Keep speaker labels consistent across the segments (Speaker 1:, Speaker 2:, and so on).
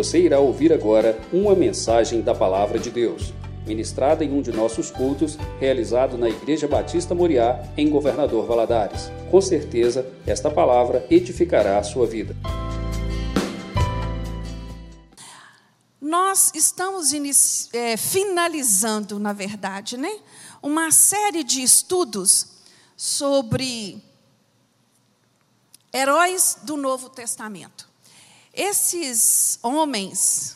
Speaker 1: Você irá ouvir agora uma mensagem da Palavra de Deus, ministrada em um de nossos cultos, realizado na Igreja Batista Moriá, em Governador Valadares. Com certeza, esta palavra edificará a sua vida.
Speaker 2: Nós estamos é, finalizando, na verdade, né, uma série de estudos sobre heróis do Novo Testamento. Esses homens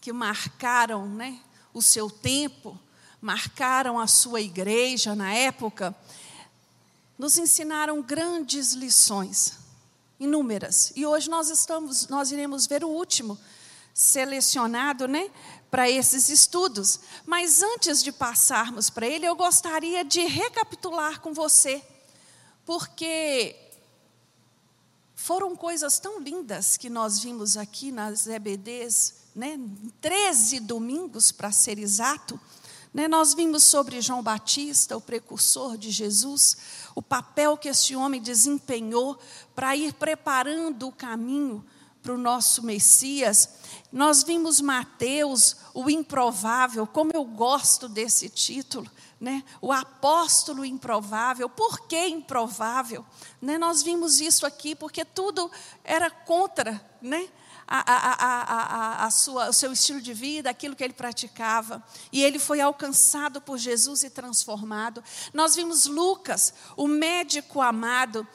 Speaker 2: que marcaram né, o seu tempo, marcaram a sua igreja na época, nos ensinaram grandes lições, inúmeras. E hoje nós estamos, nós iremos ver o último selecionado, né, para esses estudos. Mas antes de passarmos para ele, eu gostaria de recapitular com você, porque foram coisas tão lindas que nós vimos aqui nas EBDs, né? 13 domingos, para ser exato. Né? Nós vimos sobre João Batista, o precursor de Jesus, o papel que esse homem desempenhou para ir preparando o caminho para o nosso Messias. Nós vimos Mateus, o improvável, como eu gosto desse título, né? O apóstolo improvável. Por que improvável? Né? Nós vimos isso aqui porque tudo era contra, né? A, a, a, a, sua, o seu estilo de vida, aquilo que ele praticava. E ele foi alcançado por Jesus e transformado. Nós vimos Lucas, o médico amado.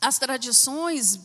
Speaker 2: as tradições,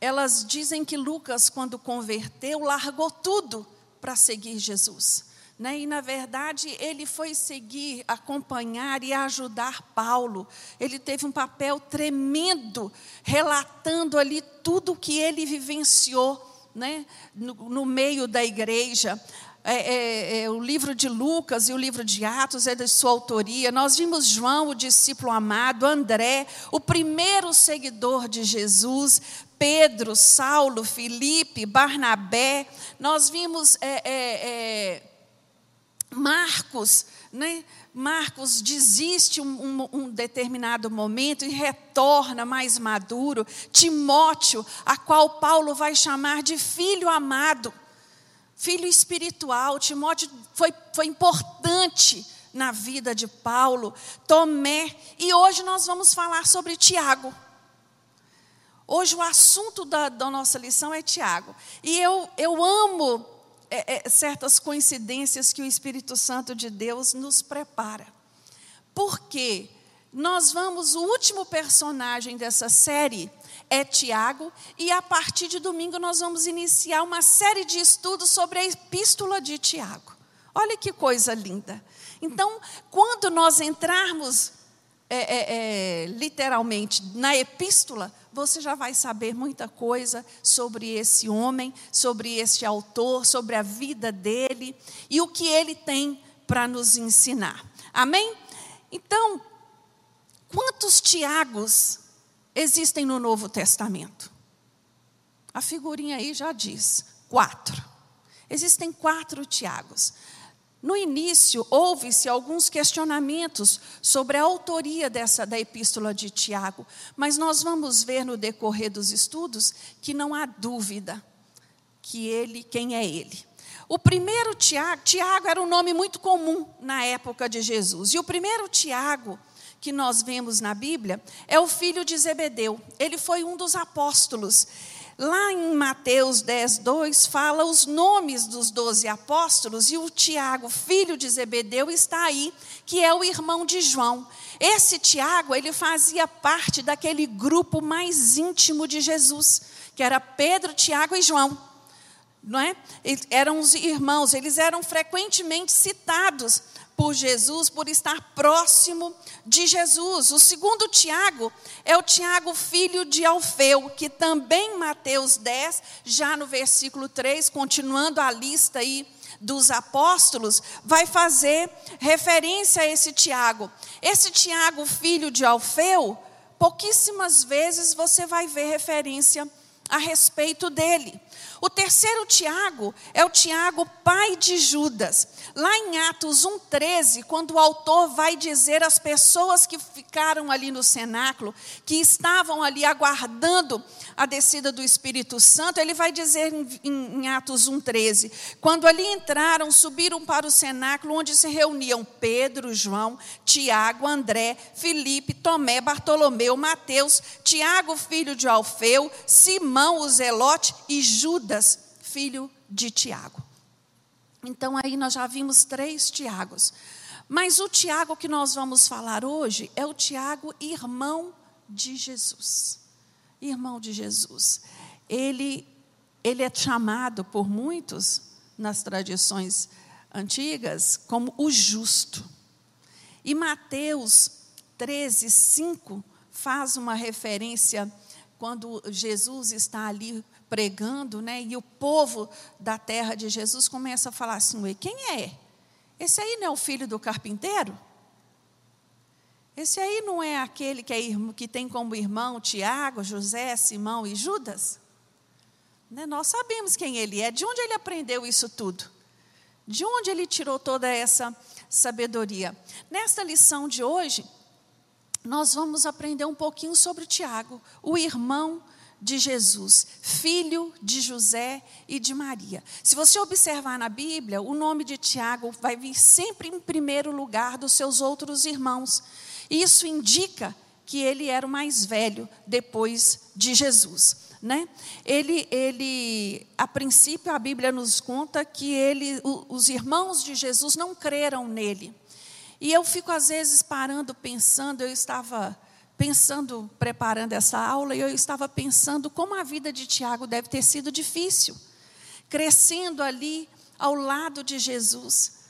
Speaker 2: elas dizem que Lucas, quando converteu, largou tudo para seguir Jesus. Né? E, na verdade, ele foi seguir, acompanhar e ajudar Paulo. Ele teve um papel tremendo, relatando ali tudo o que ele vivenciou né? no, no meio da igreja. É, é, é, o livro de Lucas e o livro de Atos é de sua autoria. Nós vimos João, o discípulo amado, André, o primeiro seguidor de Jesus, Pedro, Saulo, Felipe, Barnabé. Nós vimos é, é, é Marcos, né? Marcos desiste um, um, um, determinado momento e retorna mais maduro. Timóteo, a qual Paulo vai chamar de filho amado, filho espiritual. Timóteo foi, foi importante na vida de Paulo. Tomé, e hoje nós vamos falar sobre Tiago. Hoje o assunto da, da nossa lição é Tiago. E eu, eu amo é, é, certas coincidências que o Espírito Santo de Deus nos prepara. Porque nós vamos, o último personagem dessa série é Tiago, e a partir de domingo nós vamos iniciar uma série de estudos sobre a epístola de Tiago. Olha que coisa linda. Então, quando nós entrarmos é, é, é, literalmente na epístola, você já vai saber muita coisa sobre esse homem, sobre este autor, sobre a vida dele e o que ele tem para nos ensinar. Amém? Então, quantos Tiagos existem no Novo Testamento? A figurinha aí já diz: quatro. Existem quatro Tiagos. No início, houve-se alguns questionamentos sobre a autoria dessa da epístola de Tiago, mas nós vamos ver no decorrer dos estudos que não há dúvida que ele, quem é ele. O primeiro Tiago, Tiago era um nome muito comum na época de Jesus. E o primeiro Tiago que nós vemos na Bíblia é o filho de Zebedeu. Ele foi um dos apóstolos. Lá em Mateus 10, 2, fala os nomes dos doze apóstolos e o Tiago, filho de Zebedeu, está aí, que é o irmão de João. Esse Tiago, ele fazia parte daquele grupo mais íntimo de Jesus, que era Pedro, Tiago e João. Não é? Eram os irmãos, eles eram frequentemente citados por Jesus, por estar próximo de Jesus. O segundo Tiago é o Tiago, filho de Alfeu, que também Mateus 10, já no versículo 3, continuando a lista aí dos apóstolos, vai fazer referência a esse Tiago. Esse Tiago, filho de Alfeu, pouquíssimas vezes você vai ver referência a respeito dele. O terceiro Tiago é o Tiago, pai de Judas. Lá em Atos 1,13, quando o autor vai dizer às pessoas que ficaram ali no cenáculo, que estavam ali aguardando a descida do Espírito Santo, ele vai dizer em, em Atos 1,13: quando ali entraram, subiram para o cenáculo, onde se reuniam Pedro, João, Tiago, André, Filipe, Tomé, Bartolomeu, Mateus, Tiago, filho de Alfeu, Simão, o Zelote e Judas, filho de Tiago. Então aí nós já vimos três Tiagos. Mas o Tiago que nós vamos falar hoje é o Tiago, irmão de Jesus. Irmão de Jesus. Ele, ele é chamado por muitos, nas tradições antigas, como o justo. E Mateus 13, 5 faz uma referência quando Jesus está ali pregando, né? E o povo da terra de Jesus começa a falar assim: Ué, quem é? Esse aí não é o filho do carpinteiro? Esse aí não é aquele que, é, que tem como irmão Tiago, José, Simão e Judas? Né? Nós sabemos quem ele é, de onde ele aprendeu isso tudo, de onde ele tirou toda essa sabedoria. Nesta lição de hoje, nós vamos aprender um pouquinho sobre Tiago, o irmão de Jesus, filho de José e de Maria. Se você observar na Bíblia, o nome de Tiago vai vir sempre em primeiro lugar dos seus outros irmãos. Isso indica que ele era o mais velho depois de Jesus. Né? Ele, ele, a princípio, a Bíblia nos conta que ele, os irmãos de Jesus não creram nele. E eu fico, às vezes, parando, pensando, eu estava pensando, preparando essa aula, e eu estava pensando como a vida de Tiago deve ter sido difícil. Crescendo ali ao lado de Jesus,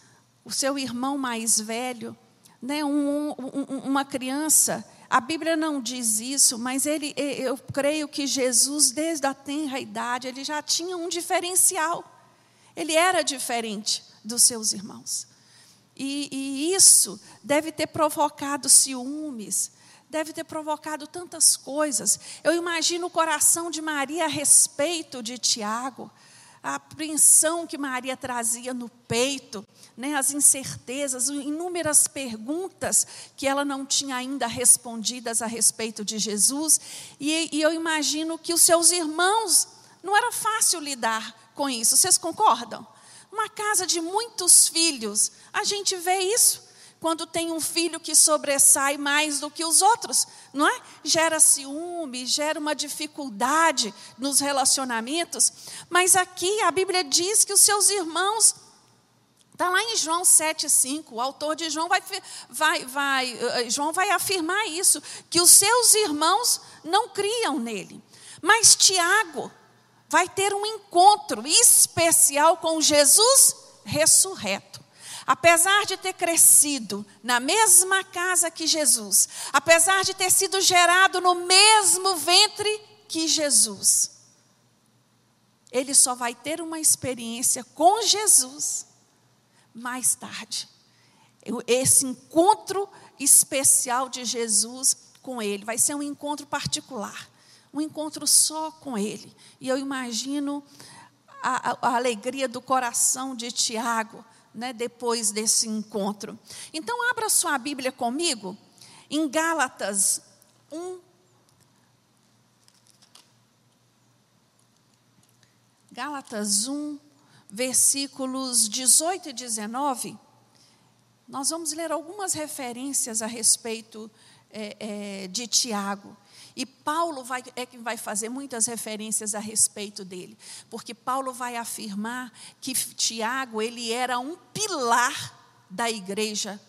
Speaker 2: o seu irmão mais velho, né, um, um, uma criança. A Bíblia não diz isso, mas ele, eu creio que Jesus, desde a tenra idade, ele já tinha um diferencial. Ele era diferente dos seus irmãos. E, e isso deve ter provocado ciúmes, deve ter provocado tantas coisas. Eu imagino o coração de Maria a respeito de Tiago, a apreensão que Maria trazia no peito, né, as incertezas, inúmeras perguntas que ela não tinha ainda respondidas a respeito de Jesus. E, e eu imagino que os seus irmãos, não era fácil lidar com isso. Vocês concordam? Uma casa de muitos filhos, a gente vê isso quando tem um filho que sobressai mais do que os outros, não é? Gera ciúme, gera uma dificuldade nos relacionamentos. Mas aqui a Bíblia diz que os seus irmãos Está lá em João 7,5, o autor de João vai, vai, vai, eh, João vai afirmar isso, que os seus irmãos não criam nele. Mas Tiago vai ter um encontro especial com Jesus ressurreto. Apesar de ter crescido na mesma casa que Jesus, apesar de ter sido gerado no mesmo ventre que Jesus, ele só vai ter uma experiência com Jesus mais tarde. Esse encontro especial de Jesus com ele vai ser um encontro particular, um encontro só com ele. E eu imagino a, a, a alegria do coração de Tiago né, depois desse encontro. Então, abra sua Bíblia comigo em Gálatas 1. Gálatas 1, versículos 18 e 19. Nós vamos ler algumas referências a respeito é, é, de Tiago. E Paulo vai, é que vai fazer muitas referências a respeito dele, porque Paulo vai afirmar que Tiago ele era um pilar da igreja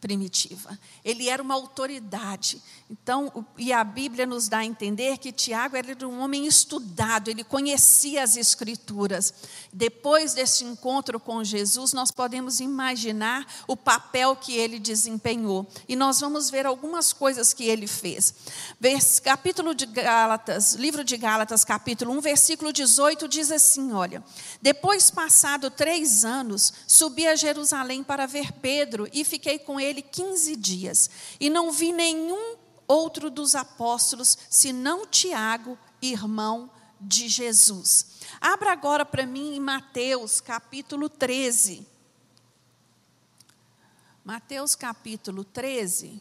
Speaker 2: primitiva. Ele era uma autoridade. Então, e a Bíblia nos dá a entender que Tiago era um homem estudado, ele conhecia as Escrituras. Depois desse encontro com Jesus, nós podemos imaginar o papel que ele desempenhou. E nós vamos ver algumas coisas que ele fez. Vers, capítulo de Gálatas, livro de Gálatas, capítulo 1, versículo 18, diz assim: olha, depois passado três anos, subi a Jerusalém para ver Pedro e fiquei com ele 15 dias. E não vi nenhum outro dos apóstolos, senão Tiago, irmão de Jesus. Abra agora para mim em Mateus capítulo 13. Mateus capítulo 13.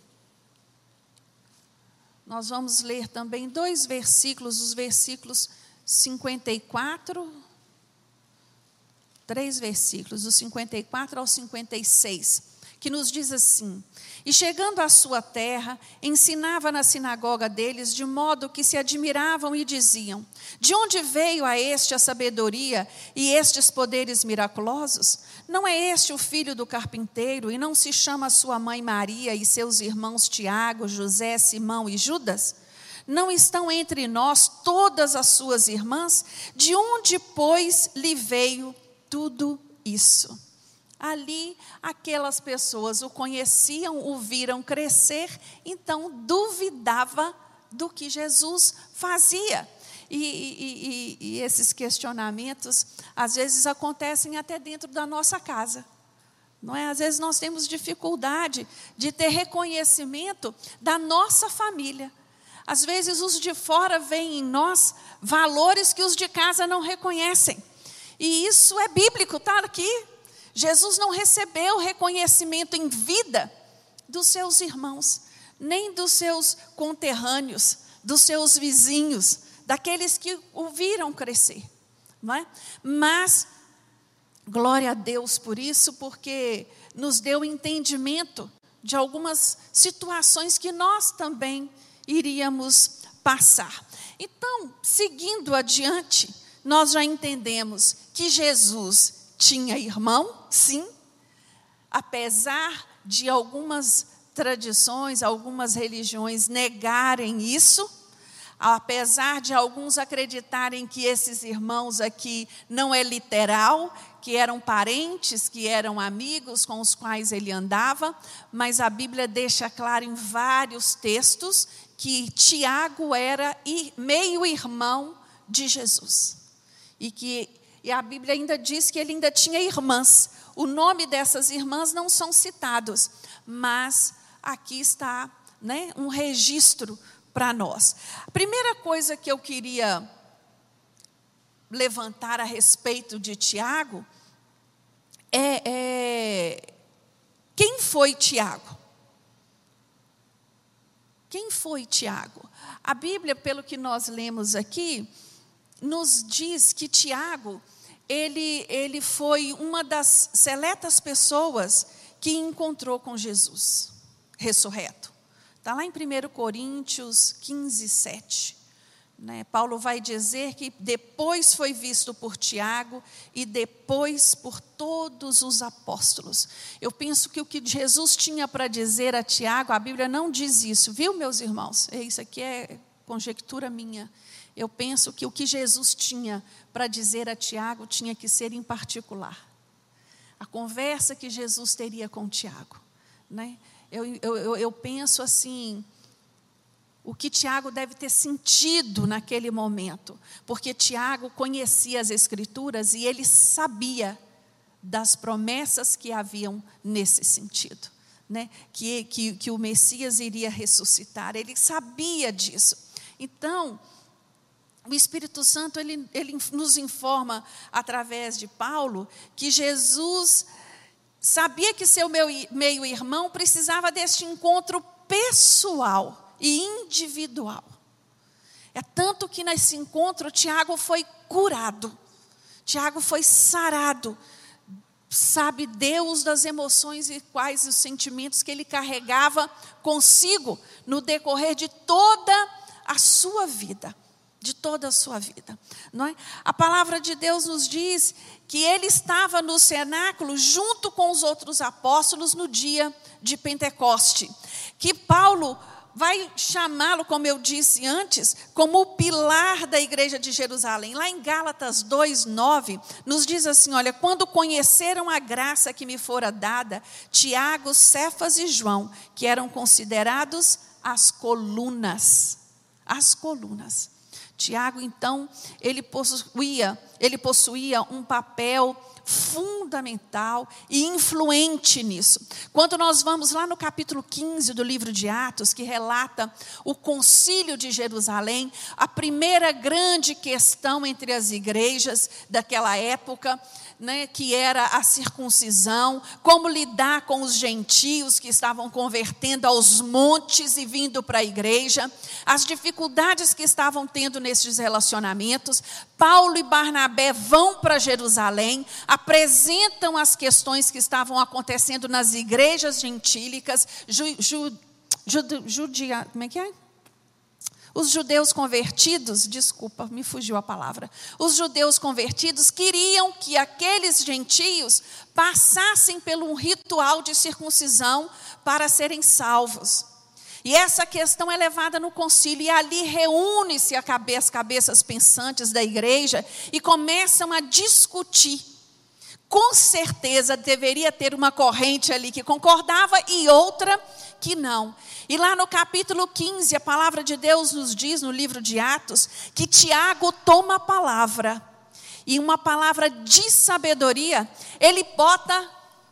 Speaker 2: Nós vamos ler também dois versículos, os versículos 54, três versículos, do 54 ao 56, que nos diz assim: e chegando à sua terra, ensinava na sinagoga deles, de modo que se admiravam e diziam: De onde veio a este a sabedoria e estes poderes miraculosos? Não é este o filho do carpinteiro, e não se chama sua mãe Maria e seus irmãos Tiago, José, Simão e Judas? Não estão entre nós todas as suas irmãs? De onde, pois, lhe veio tudo isso? Ali, aquelas pessoas o conheciam, o viram crescer, então duvidava do que Jesus fazia. E, e, e, e, esses questionamentos, às vezes, acontecem até dentro da nossa casa. Não é? Às vezes nós temos dificuldade de ter reconhecimento da nossa família. Às vezes os de fora veem em nós valores que os de casa não reconhecem. E isso é bíblico, está aqui. Jesus não recebeu reconhecimento em vida dos seus irmãos, nem dos seus conterrâneos, dos seus vizinhos, daqueles que o viram crescer. Não é? Mas, glória a Deus por isso, porque nos deu entendimento de algumas situações que nós também iríamos passar. Então, seguindo adiante, nós já entendemos que Jesus tinha irmão, sim, apesar de algumas tradições, algumas religiões negarem isso, apesar de alguns acreditarem que esses irmãos aqui não é literal, que eram parentes, que eram amigos com os quais ele andava, mas a Bíblia deixa claro em vários textos que Tiago era meio-irmão de Jesus. E que e a Bíblia ainda diz que ele ainda tinha irmãs. O nome dessas irmãs não são citados, mas aqui está né, um registro para nós. A primeira coisa que eu queria levantar a respeito de Tiago é, é quem foi Tiago? Quem foi Tiago? A Bíblia, pelo que nós lemos aqui, nos diz que Tiago ele, ele foi uma das seletas pessoas que encontrou com Jesus, ressurreto. Está lá em 1 Coríntios 15, 7. Né? Paulo vai dizer que depois foi visto por Tiago e depois por todos os apóstolos. Eu penso que o que Jesus tinha para dizer a Tiago, a Bíblia não diz isso, viu, meus irmãos? Isso aqui é conjectura minha. Eu penso que o que Jesus tinha para dizer a Tiago tinha que ser em particular. A conversa que Jesus teria com Tiago. Né? Eu, eu, eu penso assim, o que Tiago deve ter sentido naquele momento, porque Tiago conhecia as Escrituras e ele sabia das promessas que haviam nesse sentido, né? que, que, que o Messias iria ressuscitar, ele sabia disso. Então, o Espírito Santo ele, ele nos informa através de Paulo que Jesus sabia que seu meio-irmão precisava deste encontro pessoal e individual. É tanto que nesse encontro Tiago foi curado, Tiago foi sarado. Sabe Deus das emoções e quais os sentimentos que ele carregava consigo no decorrer de toda a sua vida de toda a sua vida. Não é? A palavra de Deus nos diz que ele estava no cenáculo junto com os outros apóstolos no dia de Pentecoste. Que Paulo vai chamá-lo, como eu disse antes, como o pilar da igreja de Jerusalém. Lá em Gálatas 2:9 nos diz assim, olha, quando conheceram a graça que me fora dada, Tiago, Cefas e João, que eram considerados as colunas, as colunas. Tiago, então, ele possuía, ele possuía um papel fundamental e influente nisso. Quando nós vamos lá no capítulo 15 do livro de Atos, que relata o concílio de Jerusalém, a primeira grande questão entre as igrejas daquela época, né, que era a circuncisão, como lidar com os gentios que estavam convertendo aos montes e vindo para a igreja, as dificuldades que estavam tendo nesses relacionamentos. Paulo e Barnabé vão para Jerusalém, apresentam as questões que estavam acontecendo nas igrejas gentílicas, ju, ju, judia, como é que é? Os judeus convertidos, desculpa, me fugiu a palavra. Os judeus convertidos queriam que aqueles gentios passassem pelo um ritual de circuncisão para serem salvos. E essa questão é levada no concílio, e ali reúne-se as cabeças pensantes da igreja e começam a discutir. Com certeza deveria ter uma corrente ali que concordava e outra que não. E lá no capítulo 15, a palavra de Deus nos diz, no livro de Atos, que Tiago toma a palavra, e uma palavra de sabedoria, ele bota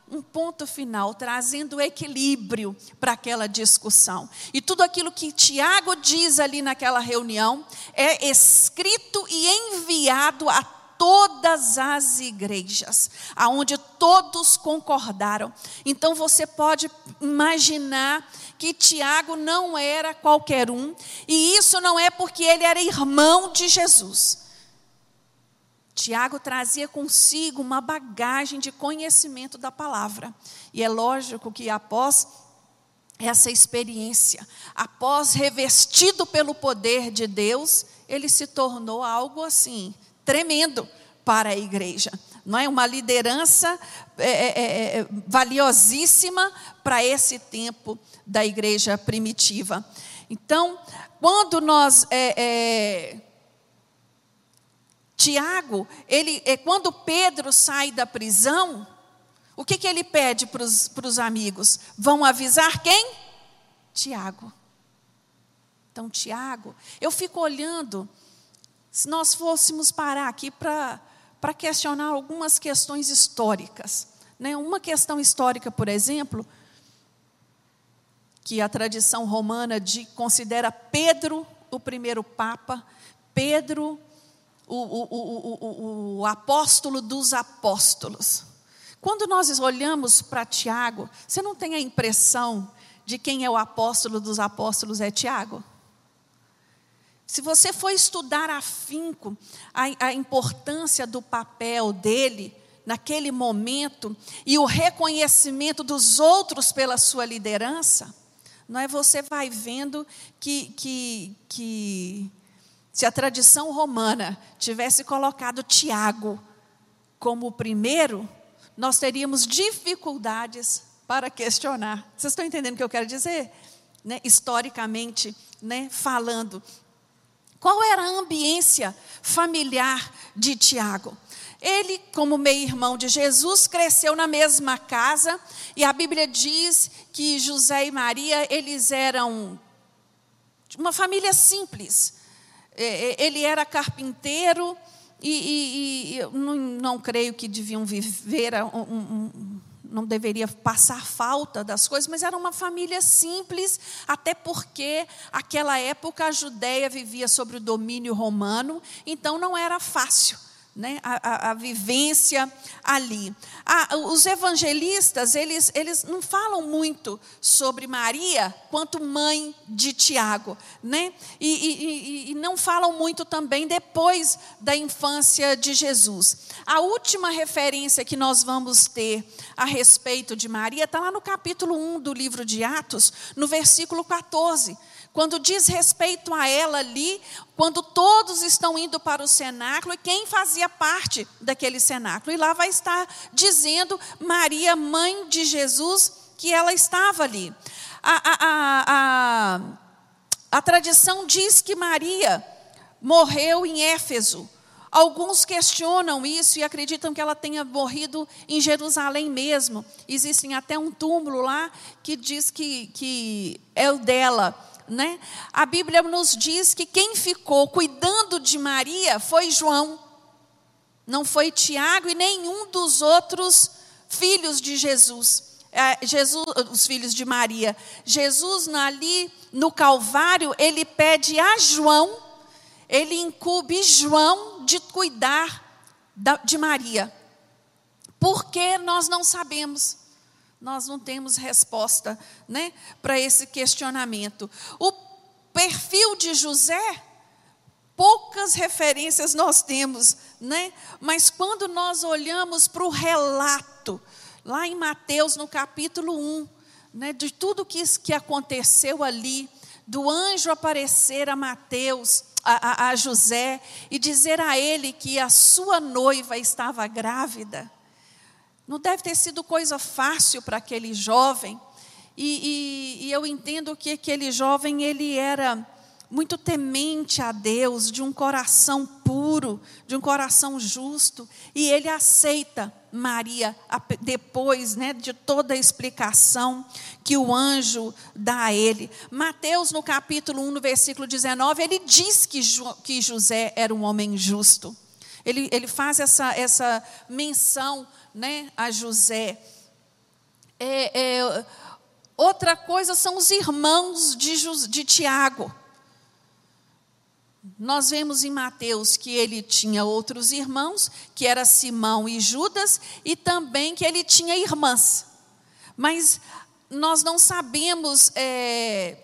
Speaker 2: um ponto final, trazendo equilíbrio para aquela discussão. E tudo aquilo que Tiago diz ali naquela reunião é escrito e enviado a todas as igrejas, aonde todos concordaram. Então você pode imaginar que Tiago não era qualquer um, e isso não é porque ele era irmão de Jesus. Tiago trazia consigo uma bagagem de conhecimento da palavra. E é lógico que após essa experiência, após revestido pelo poder de Deus, ele se tornou algo assim, tremendo para a igreja não é uma liderança é, é, é, é valiosíssima para esse tempo da igreja primitiva. Então, quando nós é, Tiago, ele, quando Pedro sai da prisão, o que, que ele pede para os amigos? Vão avisar quem? Tiago. Então, Tiago, eu fico olhando, se nós fôssemos parar aqui para questionar algumas questões históricas. Né? Uma questão histórica, por exemplo, que a tradição romana de, considera Pedro o primeiro Papa, Pedro o, o, o, o apóstolo dos apóstolos. Quando nós olhamos para Tiago, você não tem a impressão de quem é o apóstolo dos apóstolos é Tiago? Se você for estudar afinco a, a importância do papel dele naquele momento e o reconhecimento dos outros pela sua liderança, não é? Você vai vendo que, que, que se a tradição romana tivesse colocado Tiago como o primeiro, nós teríamos dificuldades para questionar. Vocês estão entendendo o que eu quero dizer? Né? Historicamente, né? falando. Qual era a ambiência familiar de Tiago? Ele, como meio-irmão de Jesus, cresceu na mesma casa, e a Bíblia diz que José e Maria, eles eram uma família simples. É, é, ele era carpinteiro, e, e, e não, não, creio que deviam viver um, não deveria passar falta das coisas, mas era uma família simples, até porque aquela época a Judéia vivia sob o domínio romano, então não era fácil né, a, a, a, vivência ali. Ah, os evangelistas, eles, eles não falam muito sobre Maria quanto mãe de Tiago, né? E, e, e, não falam muito também depois da infância de Jesus. A última referência que nós vamos ter a respeito de Maria está lá no capítulo 1 do livro de Atos, no versículo 14 quando diz respeito a ela ali, quando todos estão indo para o cenáculo, e quem fazia parte daquele cenáculo. E lá vai estar dizendo Maria, mãe de Jesus, que ela estava ali. A, a, a, a, tradição diz que Maria morreu em Éfeso. Alguns questionam isso e acreditam que ela tenha morrido em Jerusalém mesmo. Existem até um túmulo lá que diz que, que é o dela né? A Bíblia nos diz que quem ficou cuidando de Maria foi João, não foi Tiago e nenhum dos outros filhos de Jesus. É, Jesus, os filhos de Maria. Jesus ali no Calvário, ele pede a João, ele incube João de cuidar de Maria. Porque nós não sabemos. Nós não temos resposta né, para esse questionamento. O perfil de José, poucas referências nós temos, né? mas quando nós olhamos para o relato, lá em Mateus, no capítulo 1, né, de tudo que, que aconteceu ali, do anjo aparecer a Mateus, a, a, a José, e dizer a ele que a sua noiva estava grávida. Não deve ter sido coisa fácil para aquele jovem. E, e, e, eu entendo que aquele jovem ele era muito temente a Deus, de um coração puro, de um coração justo, e ele aceita Maria depois, né, de toda a explicação que o anjo dá a ele. Mateus no capítulo 1, no versículo 19, ele diz que, que José era um homem justo. Ele, ele faz essa, essa menção né, a José. É, é, outra coisa são os irmãos de, de Tiago. Nós vemos em Mateus que ele tinha outros irmãos, que era Simão e Judas, e também que ele tinha irmãs. Mas nós não sabemos é,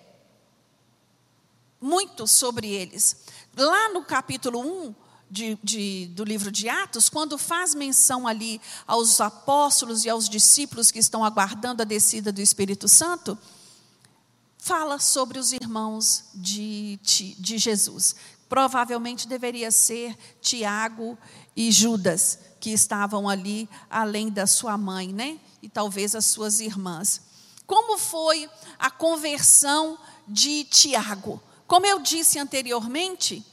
Speaker 2: muito sobre eles. Lá no capítulo 1, de, de, do livro de Atos, quando faz menção ali aos apóstolos e aos discípulos que estão aguardando a descida do Espírito Santo, fala sobre os irmãos de, de Jesus. Provavelmente deveria ser Tiago e Judas, que estavam ali além da sua mãe, né? E talvez as suas irmãs. Como foi a conversão de Tiago? Como eu disse anteriormente,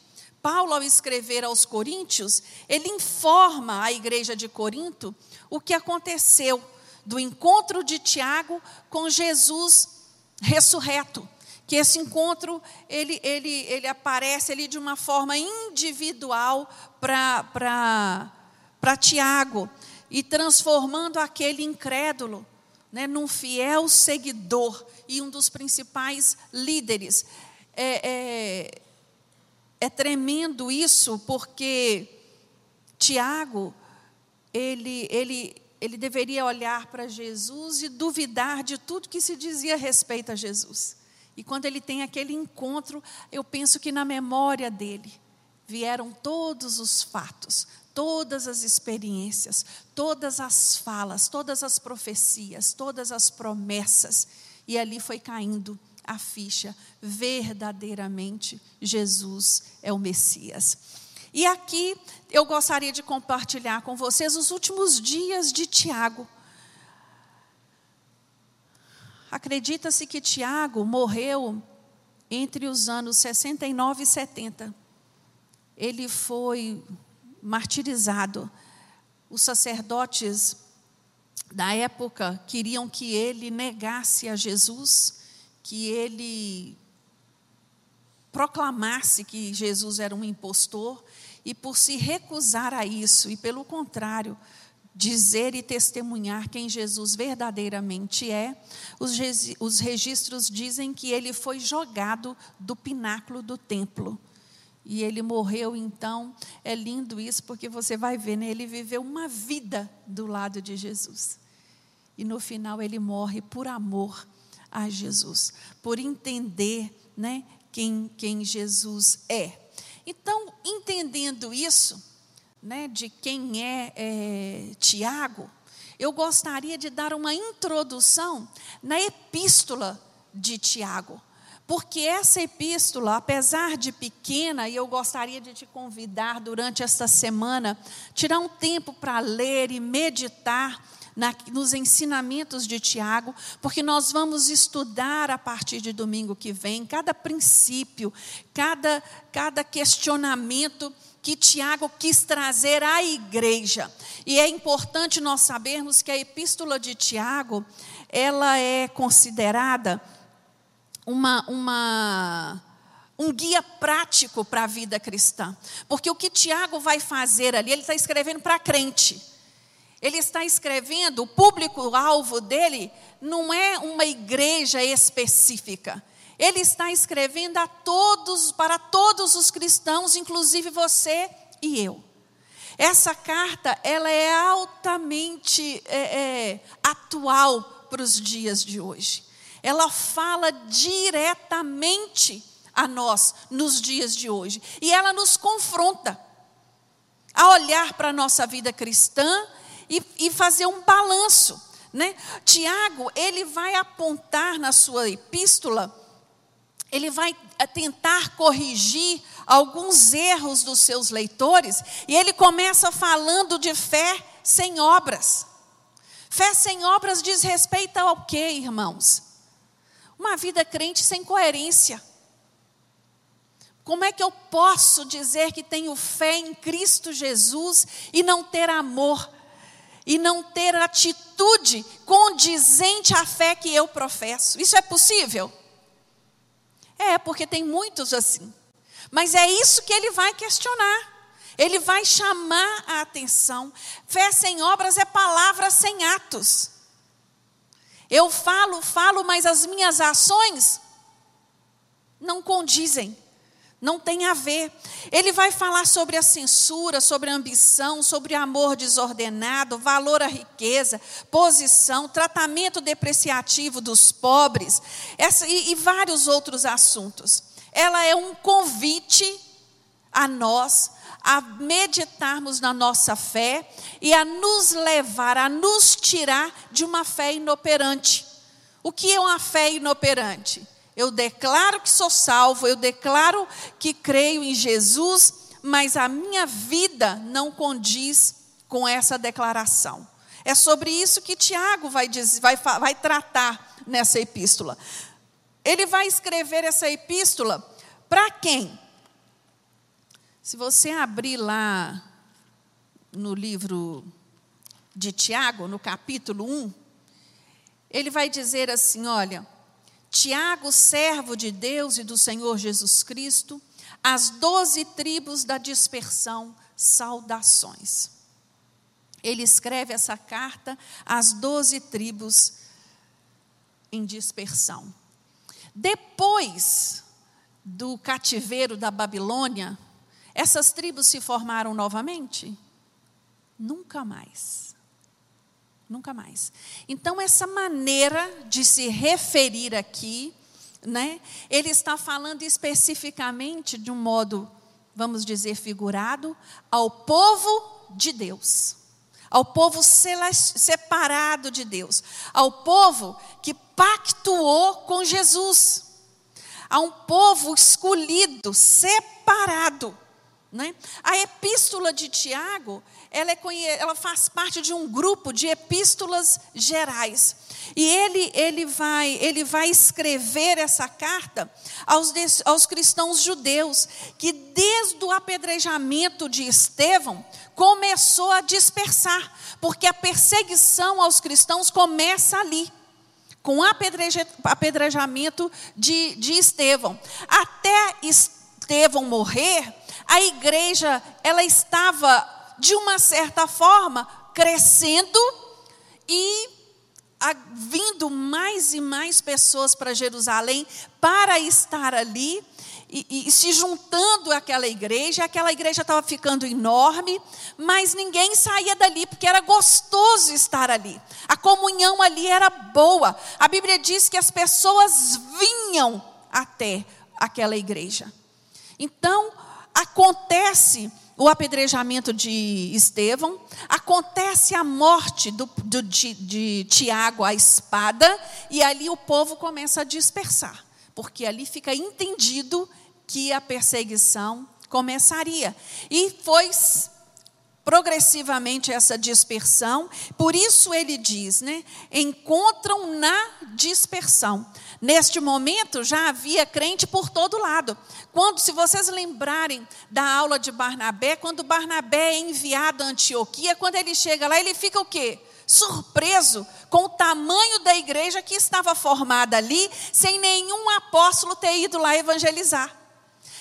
Speaker 2: Paulo, ao escrever aos Coríntios, ele informa a igreja de Corinto o que aconteceu do encontro de Tiago com Jesus ressurreto. Que esse encontro ele, ele, ele aparece ali de uma forma individual para Tiago e transformando aquele incrédulo né, num fiel seguidor e um dos principais líderes. É, é, é tremendo isso, porque Tiago, ele, ele, ele deveria olhar para Jesus e duvidar de tudo que se dizia a respeito a Jesus. E quando ele tem aquele encontro, eu penso que na memória dele vieram todos os fatos, todas as experiências, todas as falas, todas as profecias, todas as promessas, e ali foi caindo a ficha. Verdadeiramente, Jesus é o Messias. E aqui eu gostaria de compartilhar com vocês os últimos dias de Tiago. Acredita-se que Tiago morreu entre os anos 69 e 70. Ele foi martirizado. Os sacerdotes da época queriam que ele negasse a Jesus que ele proclamasse que Jesus era um impostor e por se recusar a isso e pelo contrário dizer e testemunhar quem Jesus verdadeiramente é, os, os registros dizem que ele foi jogado do pináculo do templo. E ele morreu, então, é lindo isso, porque você vai ver, né? ele viveu uma vida do lado de Jesus. E no final ele morre por amor a Jesus, por entender né, quem, quem Jesus é. Então, entendendo isso, né, de quem é, é Tiago, eu gostaria de dar uma introdução na epístola de Tiago. Porque essa epístola, apesar de pequena, e eu gostaria de te convidar durante esta semana, tirar um tempo para ler e meditar na, nos ensinamentos de Tiago, porque nós vamos estudar a partir de domingo que vem cada princípio, cada, cada questionamento que Tiago quis trazer à igreja. E é importante nós sabermos que a epístola de Tiago, ela é considerada uma, uma um guia prático para a vida cristã. Porque o que Tiago vai fazer ali, ele está escrevendo para crente. Ele está escrevendo, o público-alvo dele não é uma igreja específica. Ele está escrevendo a todos, para todos os cristãos, inclusive você e eu. Essa carta ela é altamente é, é, atual para os dias de hoje. Ela fala diretamente a nós nos dias de hoje e ela nos confronta a olhar para a nossa vida cristã e, e fazer um balanço. Né? Tiago, ele vai apontar na sua epístola, ele vai eh, tentar corrigir alguns erros dos seus leitores, e ele começa falando de fé sem obras. Fé sem obras diz respeito ao quê, irmãos? Uma vida crente sem coerência. Como é que eu posso dizer que tenho fé em Cristo Jesus e não ter amor? E não ter atitude condizente à fé que eu professo? Isso é possível? É, porque tem muitos assim. Mas é isso que ele vai questionar. Ele vai chamar a atenção. Fé sem obras é palavra sem atos. Eu falo, falo, mas as minhas ações não condizem não tem a ver. Ele vai falar sobre a censura, sobre a ambição, sobre amor desordenado, valor à riqueza, posição, tratamento depreciativo dos pobres, essa, e, e vários outros assuntos. Ela é um convite a nós a meditarmos na nossa fé e a nos levar, a nos tirar de uma fé inoperante. O que é uma fé inoperante? Eu declaro que sou salvo, eu declaro que creio em Jesus, mas a minha vida não condiz com essa declaração. É sobre isso que Tiago vai, dizer, vai, vai tratar nessa epístola. Ele vai escrever essa epístola para quem? Se você abrir lá no livro de Tiago, no capítulo 1, ele vai dizer assim: olha Tiago, servo de Deus e do Senhor Jesus Cristo, as doze tribos da dispersão, saudações. Ele escreve essa carta às doze tribos em dispersão. Depois do cativeiro da Babilônia, essas tribos se formaram novamente? Nunca mais. Nunca mais. Então, essa maneira de se referir aqui, né, ele está falando especificamente, de um modo, vamos dizer, figurado, ao povo de Deus, ao povo separado de Deus, ao povo que pactuou com Jesus, a um povo escolhido, separado. Né? A epístola de Tiago, ela, é, ela faz parte de um grupo de epístolas gerais. E ele, ele, vai, ele vai escrever essa carta aos, aos cristãos judeus, que desde o apedrejamento de Estevão começou a dispersar, porque a perseguição aos cristãos começa ali com apedrejamento de, de Estevão. Até Estevão morrer, a igreja ela estava de uma certa forma crescendo e vindo mais e mais pessoas para Jerusalém para estar ali e, e, se juntando àquela igreja. Aquela igreja estava ficando enorme, mas ninguém saía dali porque era gostoso estar ali. A comunhão ali era boa. A Bíblia diz que as pessoas vinham até aquela igreja. Então, acontece o apedrejamento de Estevão, acontece a morte do, do, de, de Tiago à espada, e ali o povo começa a dispersar, porque ali fica entendido que a perseguição começaria. E foi progressivamente essa dispersão, por isso ele diz, né? Encontram na dispersão. Neste momento já havia crente por todo lado. Quando, se vocês lembrarem da aula de Barnabé, quando Barnabé é enviado a Antioquia, quando ele chega lá, ele fica o quê? Surpreso com o tamanho da igreja que estava formada ali, sem nenhum apóstolo ter ido lá evangelizar.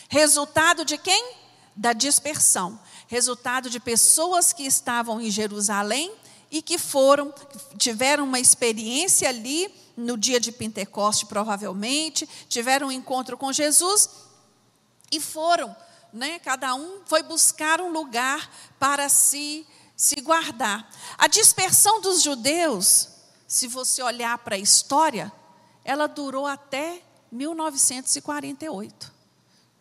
Speaker 2: Resultado de quem? Da dispersão. Resultado de pessoas que estavam em Jerusalém e que foram, tiveram uma experiência ali no dia de Pentecoste, provavelmente, tiveram um encontro com Jesus e foram né? Cada um foi buscar um lugar para se se guardar. A dispersão dos judeus, se você olhar para a história, ela durou até 1948,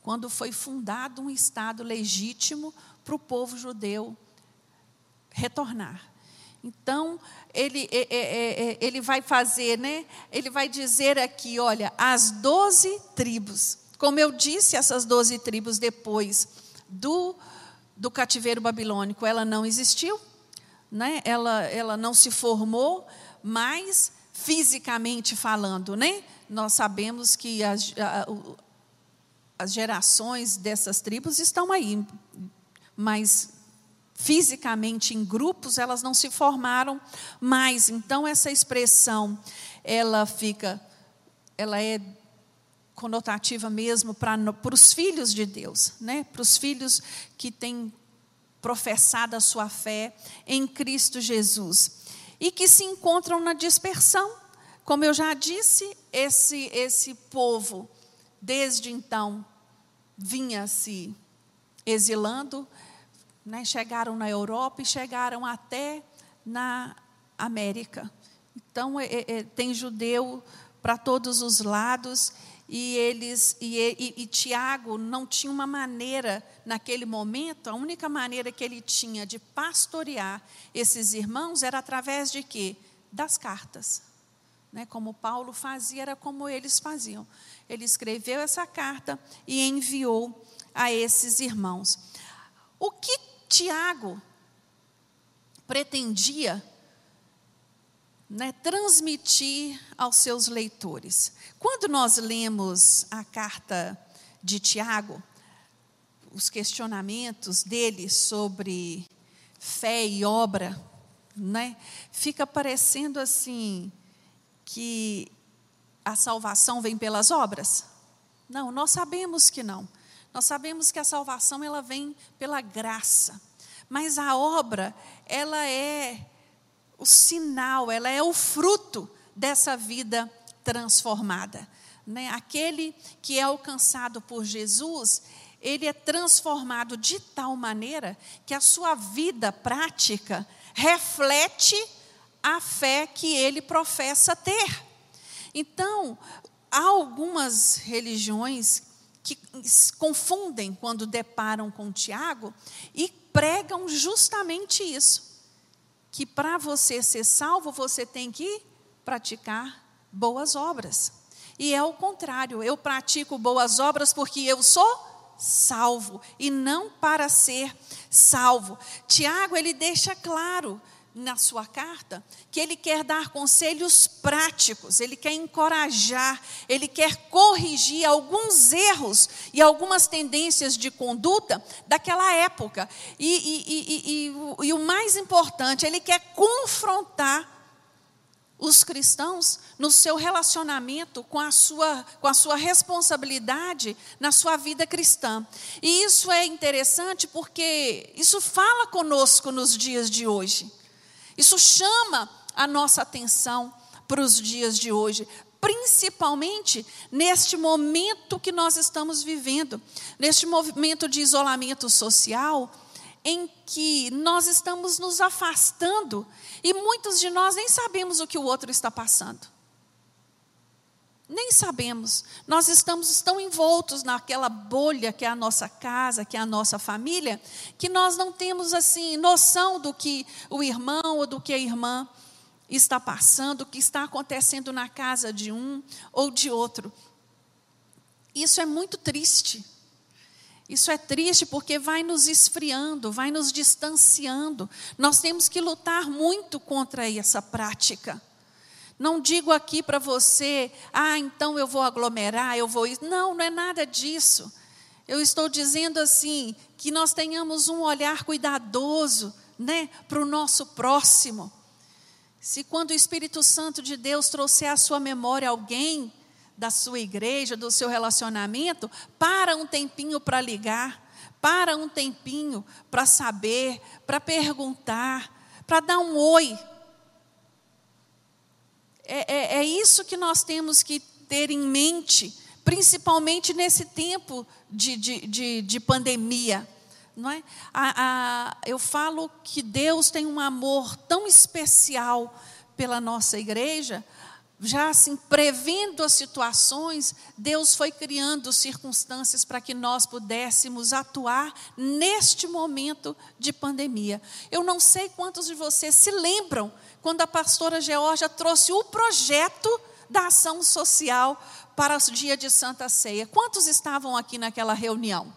Speaker 2: quando foi fundado um estado legítimo para o povo judeu retornar. Então, ele, é, é, é, ele vai fazer, né? Ele vai dizer aqui, olha, as doze tribos. Como eu disse, essas doze tribos depois do, do cativeiro babilônico, ela não existiu, né? ela, ela não se formou, mas fisicamente falando, né? nós sabemos que as, as gerações dessas tribos estão aí, mas fisicamente em grupos elas não se formaram mais. Então essa expressão ela fica, ela é conotativa mesmo para, para os filhos de Deus, né? para os filhos que têm professado a sua fé em Cristo Jesus e que se encontram na dispersão. Como eu já disse, esse, esse povo, desde então, vinha se exilando, né? chegaram na Europa e chegaram até na América. Então, é, é, tem judeu para todos os lados e eles e, e, e, Tiago não tinha uma maneira naquele momento, a única maneira que ele tinha de pastorear esses irmãos era através de quê? Das cartas. Né? Como Paulo fazia, era como eles faziam. Ele escreveu essa carta e enviou a esses irmãos. O que Tiago pretendia né, transmitir aos seus leitores. Quando nós lemos a carta de Tiago, os questionamentos dele sobre fé e obra, né, fica parecendo assim que a salvação vem pelas obras. Não, nós sabemos que não. Nós sabemos que a salvação ela vem pela graça. Mas a obra, ela é o sinal, ela é o fruto dessa vida transformada. Né? Aquele que é alcançado por Jesus, ele é transformado de tal maneira que a sua vida prática reflete a fé que ele professa ter. Então, há algumas religiões que confundem quando deparam com Tiago e pregam justamente isso que para você ser salvo, você tem que praticar boas obras. E é o contrário, eu pratico boas obras porque eu sou salvo e não para ser salvo. Tiago, ele deixa claro na sua carta que ele quer dar conselhos práticos, ele quer encorajar, ele quer corrigir alguns erros e algumas tendências de conduta daquela época. E, e, e, e o mais importante, ele quer confrontar os cristãos no seu relacionamento com a sua, com a sua responsabilidade na sua vida cristã. E isso é interessante porque isso fala conosco nos dias de hoje. Isso chama a nossa atenção para os dias de hoje, principalmente neste momento que nós estamos vivendo, neste momento de isolamento social, em que nós estamos nos afastando e muitos de nós nem sabemos o que o outro está passando. Nem sabemos. Nós estamos tão envoltos naquela bolha que é a nossa casa, que é a nossa família, que nós não temos assim noção do que o irmão ou do que a irmã está passando, o que está acontecendo na casa de um ou de outro. Isso é muito triste. Isso é triste porque vai nos esfriando, vai nos distanciando. Nós temos que lutar muito contra essa prática. Não digo aqui para você, ah, então eu vou aglomerar, eu vou. Não, não é nada disso. Eu estou dizendo assim, que nós tenhamos um olhar cuidadoso, né, para o nosso próximo. Se quando o Espírito Santo de Deus trouxer à sua memória alguém da sua igreja, do seu relacionamento, para um tempinho para ligar, para um tempinho para saber, para perguntar, para dar um oi, é, é, é isso que nós temos que ter em mente principalmente nesse tempo de, de, de, de pandemia. Não é? A, a, eu falo que Deus tem um amor tão especial pela nossa igreja, já assim, prevendo as situações, Deus foi criando circunstâncias para que nós pudéssemos atuar neste momento de pandemia. Eu não sei quantos de vocês se lembram quando a pastora Georgia trouxe o projeto da ação social para o dia de Santa Ceia. Quantos estavam aqui naquela reunião?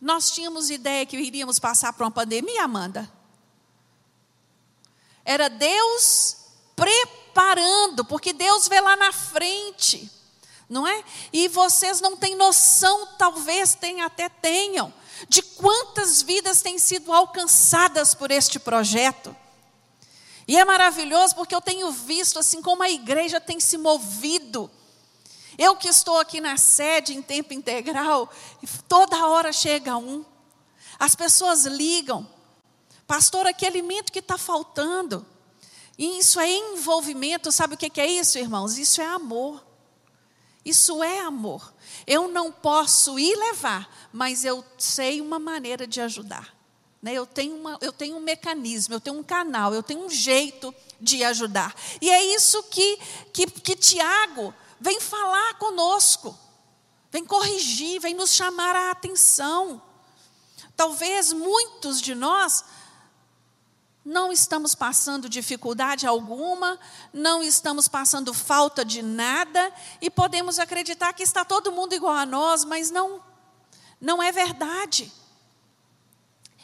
Speaker 2: Nós tínhamos ideia que iríamos passar por uma pandemia, Amanda? Era Deus preparando, porque Deus vê lá na frente, não é? E vocês não têm noção, talvez tenham, até tenham, de quantas vidas têm sido alcançadas por este projeto. E é maravilhoso porque eu tenho visto assim como a igreja tem se movido. Eu que estou aqui na sede em tempo integral, toda hora chega um. As pessoas ligam, Pastora, que alimento que está faltando? E isso é envolvimento, sabe o que é isso, irmãos? Isso é amor. Isso é amor. Eu não posso ir levar, mas eu sei uma maneira de ajudar. Né? Eu, tenho uma, eu tenho um mecanismo, eu tenho um canal, eu tenho um jeito de ajudar. E é isso que, que, que Tiago vem falar conosco, vem corrigir, vem nos chamar a atenção. Talvez muitos de nós não estamos passando dificuldade alguma, não estamos passando falta de nada e podemos acreditar que está todo mundo igual a nós, mas não não é verdade.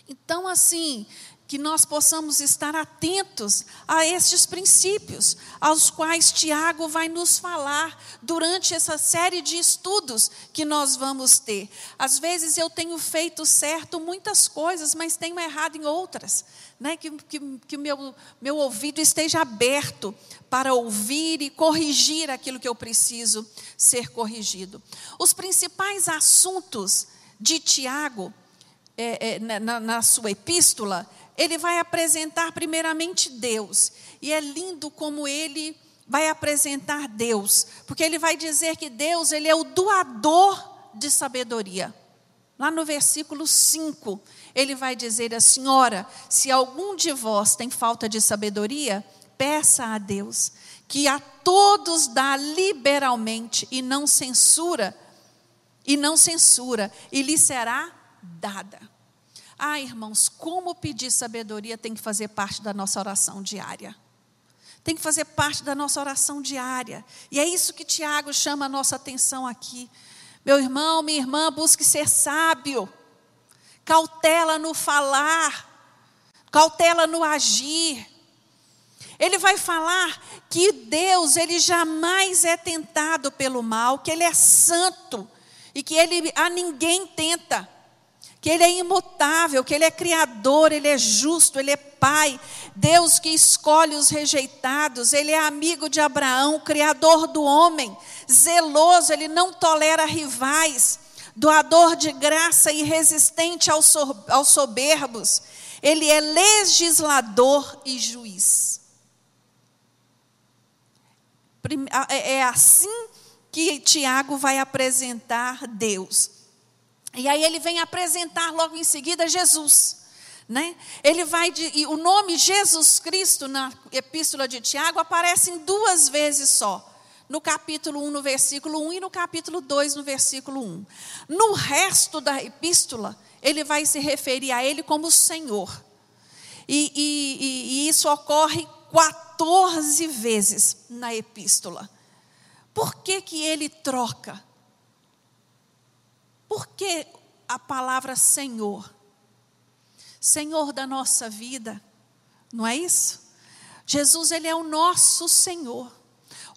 Speaker 2: Então assim, que nós possamos estar atentos a estes princípios, aos quais Tiago vai nos falar durante essa série de estudos que nós vamos ter. Às vezes eu tenho feito certo muitas coisas, mas tenho errado em outras. Né? Que, que, que o meu, meu ouvido esteja aberto para ouvir e corrigir aquilo que eu preciso ser corrigido. Os principais assuntos de Tiago, é, é, na, na sua epístola, ele vai apresentar primeiramente Deus. E é lindo como ele vai apresentar Deus, porque ele vai dizer que Deus, ele é o doador de sabedoria. Lá no versículo 5, ele vai dizer assim: Ora, se algum de vós tem falta de sabedoria, peça a Deus, que a todos dá liberalmente e não censura, e não censura, e lhe será dada. Ah, irmãos, como pedir sabedoria tem que fazer parte da nossa oração diária. Tem que fazer parte da nossa oração diária. E é isso que Tiago chama a nossa atenção aqui. Meu irmão, minha irmã, busque ser sábio. Cautela no falar. Cautela no agir. Ele vai falar que Deus, ele jamais é tentado pelo mal, que ele é santo e que ele a ninguém tenta que Ele é imutável, que Ele é criador, Ele é justo, Ele é Pai, Deus que escolhe os rejeitados, Ele é amigo de Abraão, criador do homem, zeloso, Ele não tolera rivais, doador de graça e resistente aos soberbos, Ele é legislador e juiz. É, é assim que Tiago vai apresentar Deus. E aí ele vem apresentar logo em seguida Jesus. Né? Ele vai de, e o nome Jesus Cristo na epístola de Tiago aparece em duas vezes só. No capítulo 1, no versículo 1 e no capítulo 2, no versículo 1. No resto da epístola, ele vai se referir a ele como Senhor. E, e, e isso ocorre 14 vezes na epístola. Por que, que ele troca por que a palavra Senhor? Senhor da nossa vida, não é isso? Jesus, Ele é o nosso Senhor.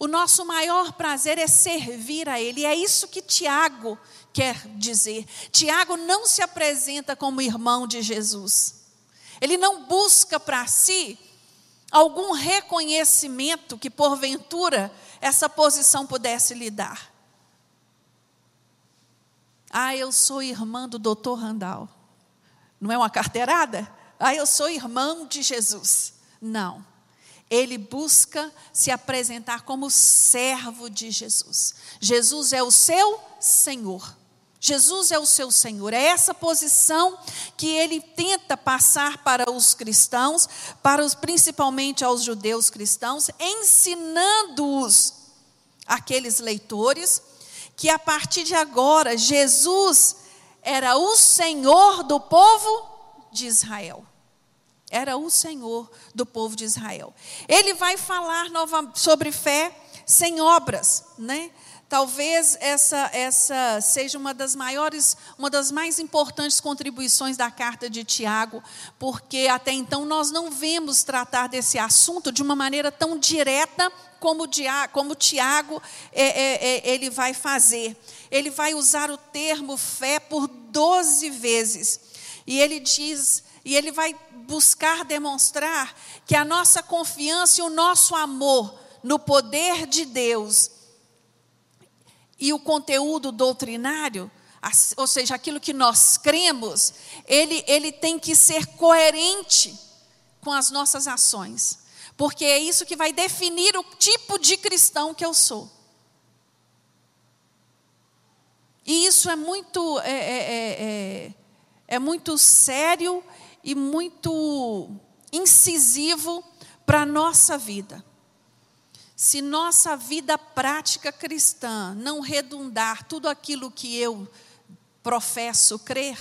Speaker 2: O nosso maior prazer é servir a Ele. E é isso que Tiago quer dizer. Tiago não se apresenta como irmão de Jesus. Ele não busca para si algum reconhecimento que, porventura, essa posição pudesse lhe dar. Ah, eu sou irmã do doutor Randall. Não é uma carteirada? Ah, eu sou irmão de Jesus. Não. Ele busca se apresentar como servo de Jesus. Jesus é o seu Senhor. Jesus é o seu Senhor. É essa posição que ele tenta passar para os cristãos, para os principalmente aos judeus cristãos, ensinando-os aqueles leitores que a partir de agora Jesus era o Senhor do povo de Israel era o Senhor do povo de Israel. Ele vai falar nova, sobre fé sem obras, né? Talvez essa, essa seja uma das maiores, uma das mais importantes contribuições da carta de Tiago, porque até então nós não vemos tratar desse assunto de uma maneira tão direta como, como Tiago é, é, é, ele vai fazer. Ele vai usar o termo fé por 12 vezes. E ele diz, e ele vai buscar demonstrar que a nossa confiança e o nosso amor no poder de Deus e o conteúdo doutrinário, ou seja, aquilo que nós cremos, ele, ele tem que ser coerente com as nossas ações, porque é isso que vai definir o tipo de cristão que eu sou. E isso é muito, é, é, é, é, é muito sério e muito incisivo para a nossa vida. Se nossa vida prática cristã não redundar tudo aquilo que eu professo crer,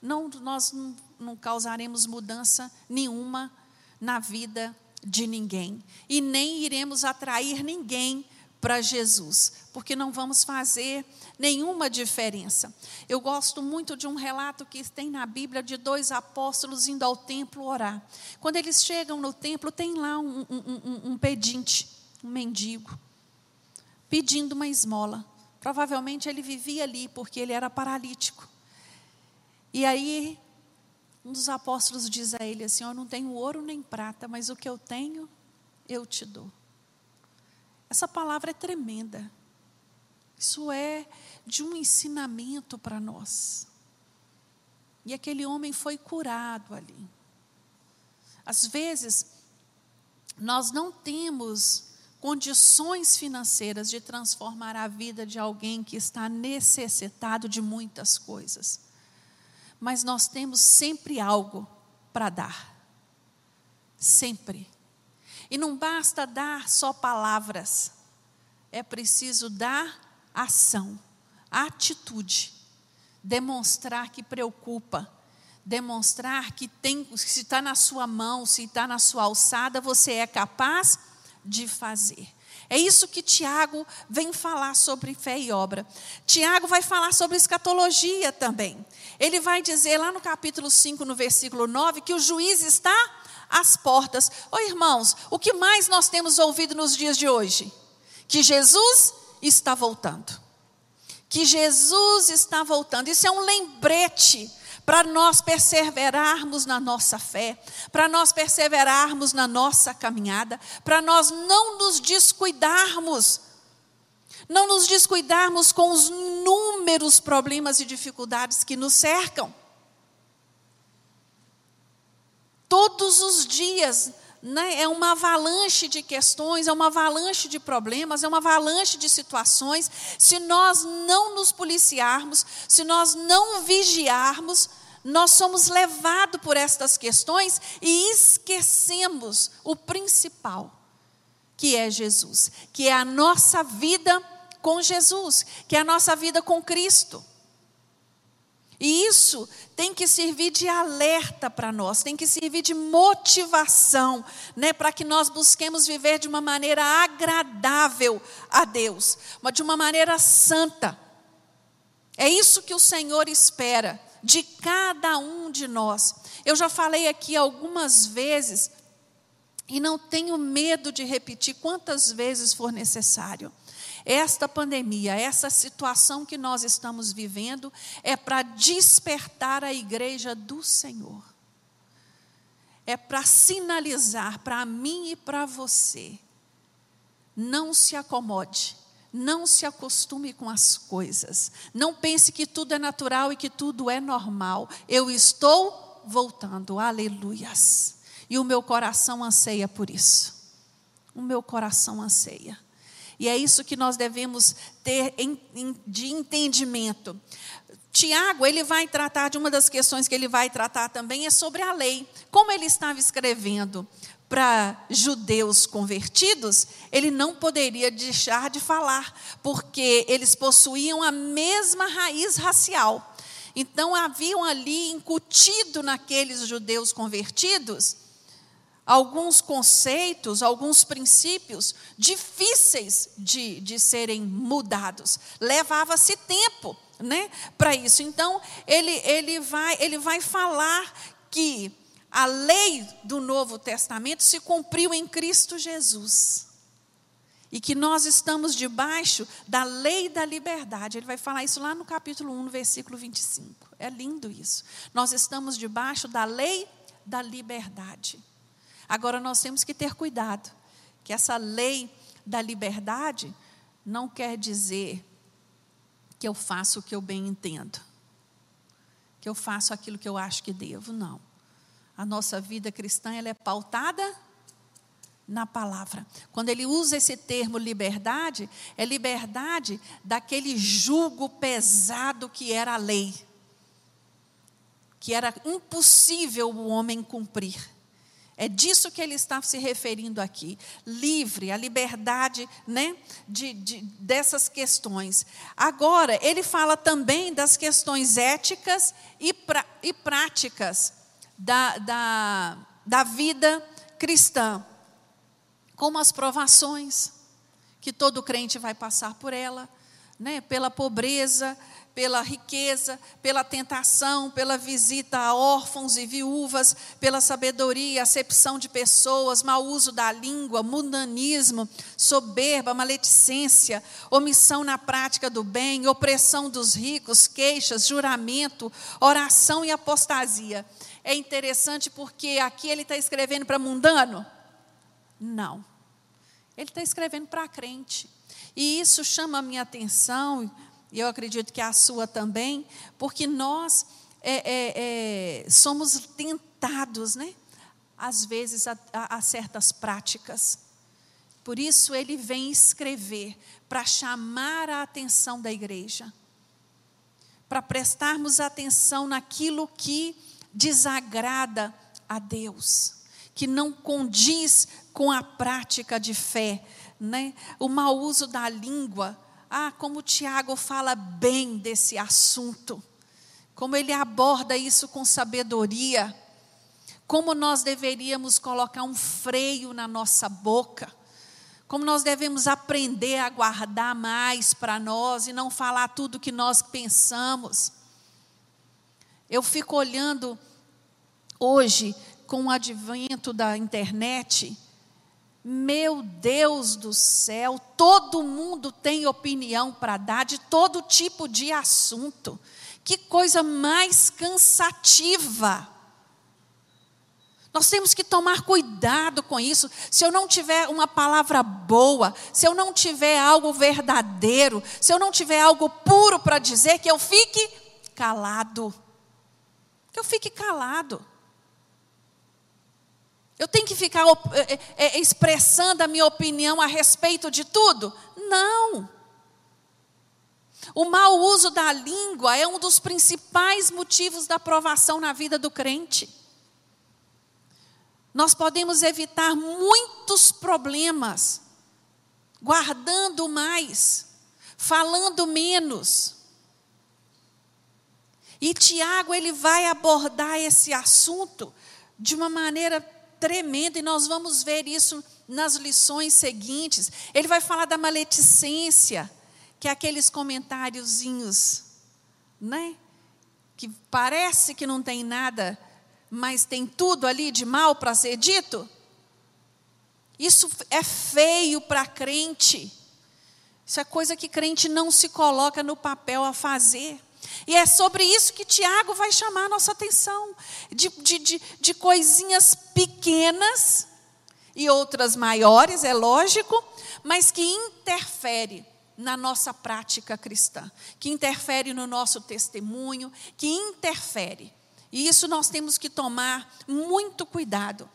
Speaker 2: não, nós não, não causaremos mudança nenhuma na vida de ninguém. E nem iremos atrair ninguém para Jesus, porque não vamos fazer nenhuma diferença. Eu gosto muito de um relato que tem na Bíblia de dois apóstolos indo ao templo orar. Quando eles chegam no templo, tem lá um, um, um, pedinte, um mendigo, pedindo uma esmola. Provavelmente ele vivia ali porque ele era paralítico. E aí, um dos apóstolos diz a ele assim: Eu não tenho ouro nem prata, mas o que eu tenho, eu te dou. Essa palavra é tremenda. Isso é de um ensinamento para nós. E aquele homem foi curado ali. Às vezes, nós não temos condições financeiras de transformar a vida de alguém que está necessitado de muitas coisas. Mas nós temos sempre algo para dar. Sempre. E não basta dar só palavras, é preciso dar ação, atitude, demonstrar que preocupa, demonstrar que tem, se está na sua mão, se está na sua alçada, você é capaz de fazer. É isso que Tiago vem falar sobre fé e obra. Tiago vai falar sobre escatologia também. Ele vai dizer lá no capítulo 5, no versículo 9, que o juiz está às portas. Ô irmãos, o que mais nós temos ouvido nos dias de hoje? Que Jesus está voltando. Que Jesus está voltando. Isso é um lembrete para nós perseverarmos na nossa fé, para nós perseverarmos na nossa caminhada, para nós não nos descuidarmos, não nos descuidarmos com os inúmeros problemas e dificuldades que nos cercam. Todos os dias né, é uma avalanche de questões, é uma avalanche de problemas, é uma avalanche de situações. Se nós não nos policiarmos, se nós não vigiarmos, nós somos levados por estas questões e esquecemos o principal, que é Jesus, que é a nossa vida com Jesus, que é a nossa vida com Cristo. E isso tem que servir de alerta para nós, tem que servir de motivação, né, para que nós busquemos viver de uma maneira agradável a Deus, mas de uma maneira santa. É isso que o Senhor espera de cada um de nós. Eu já falei aqui algumas vezes e não tenho medo de repetir quantas vezes for necessário. Esta pandemia, essa situação que nós estamos vivendo, é para despertar a igreja do Senhor. É para sinalizar para mim e para você. Não se acomode, não se acostume com as coisas. Não pense que tudo é natural e que tudo é normal. Eu estou voltando, aleluias. E o meu coração anseia por isso. O meu coração anseia. E é isso que nós devemos ter de entendimento. Tiago, ele vai tratar de uma das questões que ele vai tratar também é sobre a lei. Como ele estava escrevendo para judeus convertidos, ele não poderia deixar de falar, porque eles possuíam a mesma raiz racial. Então haviam ali incutido naqueles judeus convertidos alguns conceitos, alguns princípios difíceis de, de serem mudados. Levava-se tempo né, para isso. Então, ele, ele, vai, ele vai falar que a lei do Novo Testamento se cumpriu em Cristo Jesus. E que nós estamos debaixo da lei da liberdade. Ele vai falar isso lá no capítulo 1, no versículo 25. É lindo isso. Nós estamos debaixo da lei da liberdade. Agora nós temos que ter cuidado, que essa lei da liberdade não quer dizer que eu faço o que eu bem entendo, que eu faço aquilo que eu acho que devo, não. A nossa vida cristã ela é pautada na palavra. Quando ele usa esse termo liberdade, é liberdade daquele jugo pesado que era a lei, que era impossível o homem cumprir. É disso que ele está se referindo aqui. Livre, a liberdade né, de, de, dessas questões. Agora, ele fala também das questões éticas e, pra, e práticas da, da, da vida cristã, como as provações, que todo crente vai passar por ela, né, pela pobreza, pela riqueza, pela tentação, pela visita a órfãos e viúvas, pela sabedoria, acepção de pessoas, mau uso da língua, mundanismo, soberba, maledicência, omissão na prática do bem, opressão dos ricos, queixas, juramento, oração e apostasia. É interessante porque aqui ele está escrevendo para mundano? Não. Ele está escrevendo para crente. E isso chama a minha atenção e eu acredito que a sua também, porque nós é, é, é, somos tentados, né? Às vezes, a, a, a certas práticas. Por isso, ele vem escrever para chamar a atenção da igreja, para prestarmos atenção naquilo que desagrada a Deus, que não condiz com a prática de fé, né? o mau uso da língua, ah, como o Tiago fala bem desse assunto, como ele aborda isso com sabedoria, como nós deveríamos colocar um freio na nossa boca, como nós devemos aprender a guardar mais para nós e não falar tudo que nós pensamos. Eu fico olhando hoje, com o advento da internet, meu Deus do céu, todo mundo tem opinião para dar de todo tipo de assunto. Que coisa mais cansativa. Nós temos que tomar cuidado com isso. Se eu não tiver uma palavra boa, se eu não tiver algo verdadeiro, se eu não tiver algo puro para dizer, que eu fique calado. Que eu fique calado. Eu tenho que ficar é, é, expressando a minha opinião a respeito de tudo? Não. O mau uso da língua é um dos principais motivos da aprovação na vida do crente. Nós podemos evitar muitos problemas guardando mais, falando menos. E Tiago ele vai abordar esse assunto de uma maneira tremendo, e nós vamos ver isso nas lições seguintes. Ele vai falar da maledicência, que é aqueles comentáriozinhos, né? Que parece que não tem nada, mas tem tudo ali de mal para ser dito. Isso é feio para crente. Isso é coisa que crente não se coloca no papel a fazer. E é sobre isso que Tiago vai chamar a nossa atenção: de, de, de, de coisinhas pequenas e outras maiores, é lógico, mas que interfere na nossa prática cristã, que interfere no nosso testemunho, que interfere. E isso nós temos que tomar muito cuidado.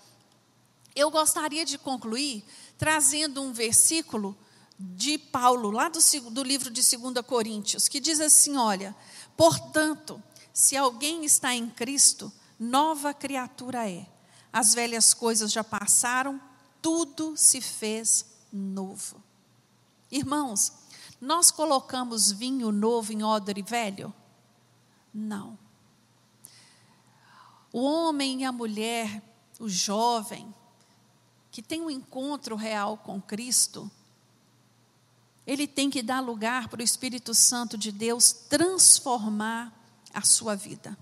Speaker 2: Eu gostaria de concluir trazendo um versículo de Paulo, lá do, do livro de 2 Coríntios, que diz assim: Olha, portanto, se alguém está em Cristo, nova criatura é. As velhas coisas já passaram, tudo se fez novo. Irmãos, nós colocamos vinho novo em odre velho? Não. O homem e a mulher, o jovem, que tem um encontro real com Cristo, ele tem que dar lugar para o Espírito Santo de Deus transformar a sua vida.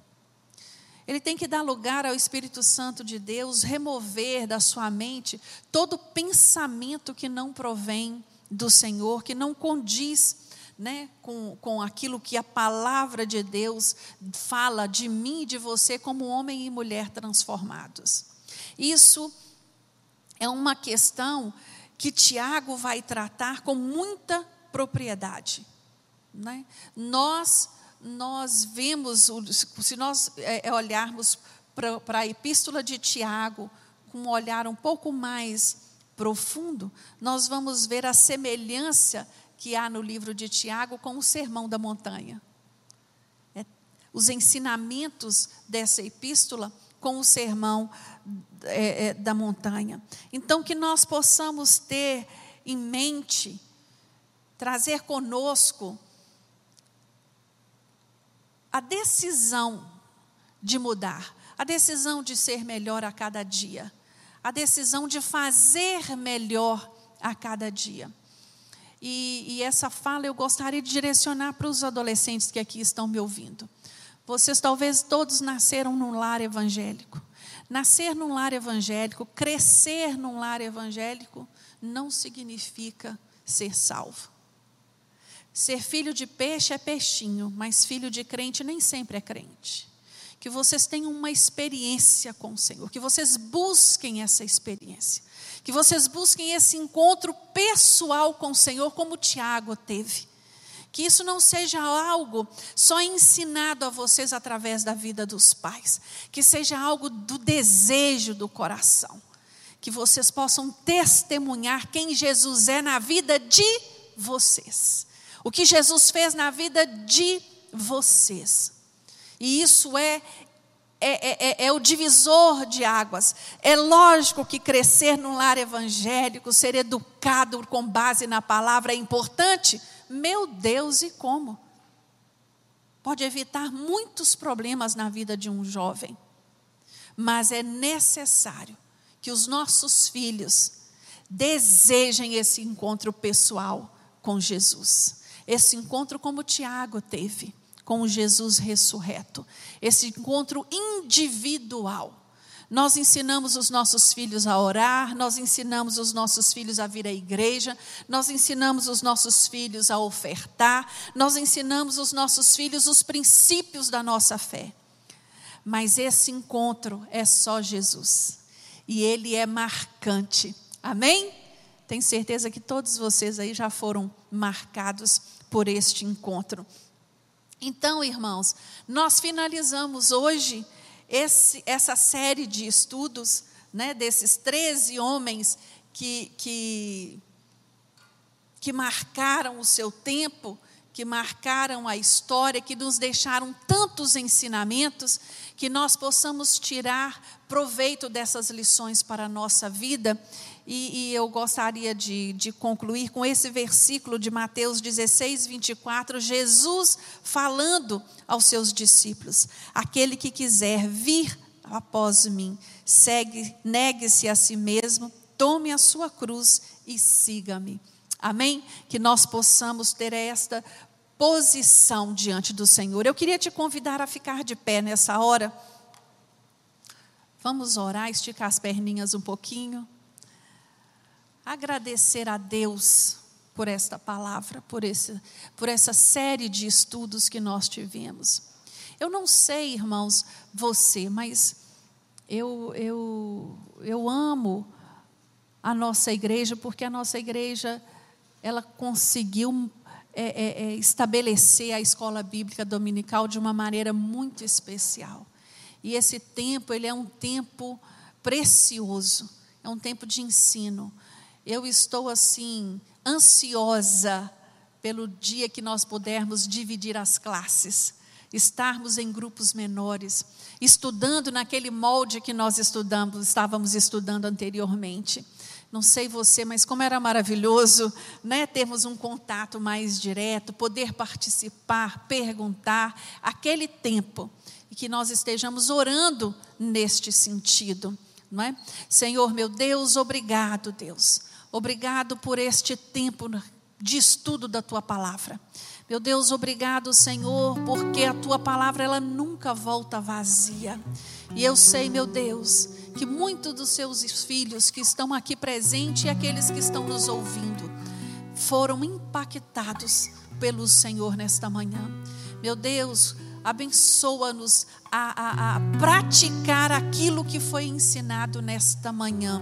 Speaker 2: Ele tem que dar lugar ao Espírito Santo de Deus remover da sua mente todo pensamento que não provém do Senhor, que não condiz né, com, com aquilo que a palavra de Deus fala de mim e de você como homem e mulher transformados. Isso é uma questão que Tiago vai tratar com muita propriedade. Né? Nós, nós vemos, se nós é, é olharmos para a epístola de Tiago com um olhar um pouco mais profundo, nós vamos ver a semelhança que há no livro de Tiago com o Sermão da Montanha. É, os ensinamentos dessa epístola com o Sermão é, é, da Montanha. Então, que nós possamos ter em mente, trazer conosco a decisão de mudar, a decisão de ser melhor a cada dia a decisão de fazer melhor a cada dia. E, e, essa fala eu gostaria de direcionar para os adolescentes que aqui estão me ouvindo. Vocês talvez todos nasceram num lar evangélico. Nascer num lar evangélico, crescer num lar evangélico, não significa ser salvo. Ser filho de peixe é peixinho, mas filho de crente nem sempre é crente que vocês tenham uma experiência com o Senhor, que vocês busquem essa experiência, que vocês busquem esse encontro pessoal com o Senhor, como Tiago teve. Que isso não seja algo só ensinado a vocês através da vida dos pais, que seja algo do desejo do coração, que vocês possam testemunhar quem Jesus é na vida de vocês, o que Jesus fez na vida de vocês. E isso é é, é, é, é, o divisor de águas. É lógico que crescer num lar evangélico, ser educado com base na palavra é importante. Meu Deus, e como? Pode evitar muitos problemas na vida de um jovem. Mas é necessário que os nossos filhos desejem esse encontro pessoal com Jesus. Esse encontro como Tiago teve com Jesus ressurreto. Esse encontro individual. Nós ensinamos os nossos filhos a orar, nós ensinamos os nossos filhos a vir à igreja, nós ensinamos os nossos filhos a ofertar, nós ensinamos os nossos filhos os princípios da nossa fé. Mas esse encontro é só Jesus. E ele é marcante. Amém? Tenho certeza que todos vocês aí já foram marcados por este encontro. Então, irmãos, nós finalizamos hoje esse, essa série de estudos né, desses 13 homens que, que, que marcaram o seu tempo, que marcaram a história, que nos deixaram tantos ensinamentos, que nós possamos tirar proveito dessas lições para a nossa vida e, e, eu gostaria de, de concluir com esse versículo de Mateus 16, 24, Jesus falando aos seus discípulos: Aquele que quiser vir após mim, segue, negue-se a si mesmo, tome a sua cruz e siga-me. Amém? Que nós possamos ter esta posição diante do Senhor. Eu queria te convidar a ficar de pé nessa hora. Vamos orar, esticar as perninhas um pouquinho agradecer a Deus por esta palavra, por, esse, por essa série de estudos que nós tivemos. Eu não sei, irmãos, você, mas eu, eu, eu amo a nossa igreja, porque a nossa igreja ela conseguiu é, é, é, estabelecer a escola bíblica dominical de uma maneira muito especial. E esse tempo, ele é um tempo precioso é um tempo de ensino. Eu estou assim ansiosa pelo dia que nós pudermos dividir as classes, estarmos em grupos menores, estudando naquele molde que nós estudamos, estávamos estudando anteriormente. Não sei você, mas como era maravilhoso, né, termos um contato mais direto, poder participar, perguntar, aquele tempo e que nós estejamos orando neste sentido, não é? Senhor, meu Deus, obrigado, Deus. Obrigado por este tempo de estudo da tua palavra. Meu Deus, obrigado, Senhor, porque a tua palavra ela nunca volta vazia. E eu sei, meu Deus, que muitos dos seus filhos que estão aqui presentes e aqueles que estão nos ouvindo foram impactados pelo Senhor nesta manhã. Meu Deus, abençoa-nos a, a, a, praticar aquilo que foi ensinado nesta manhã.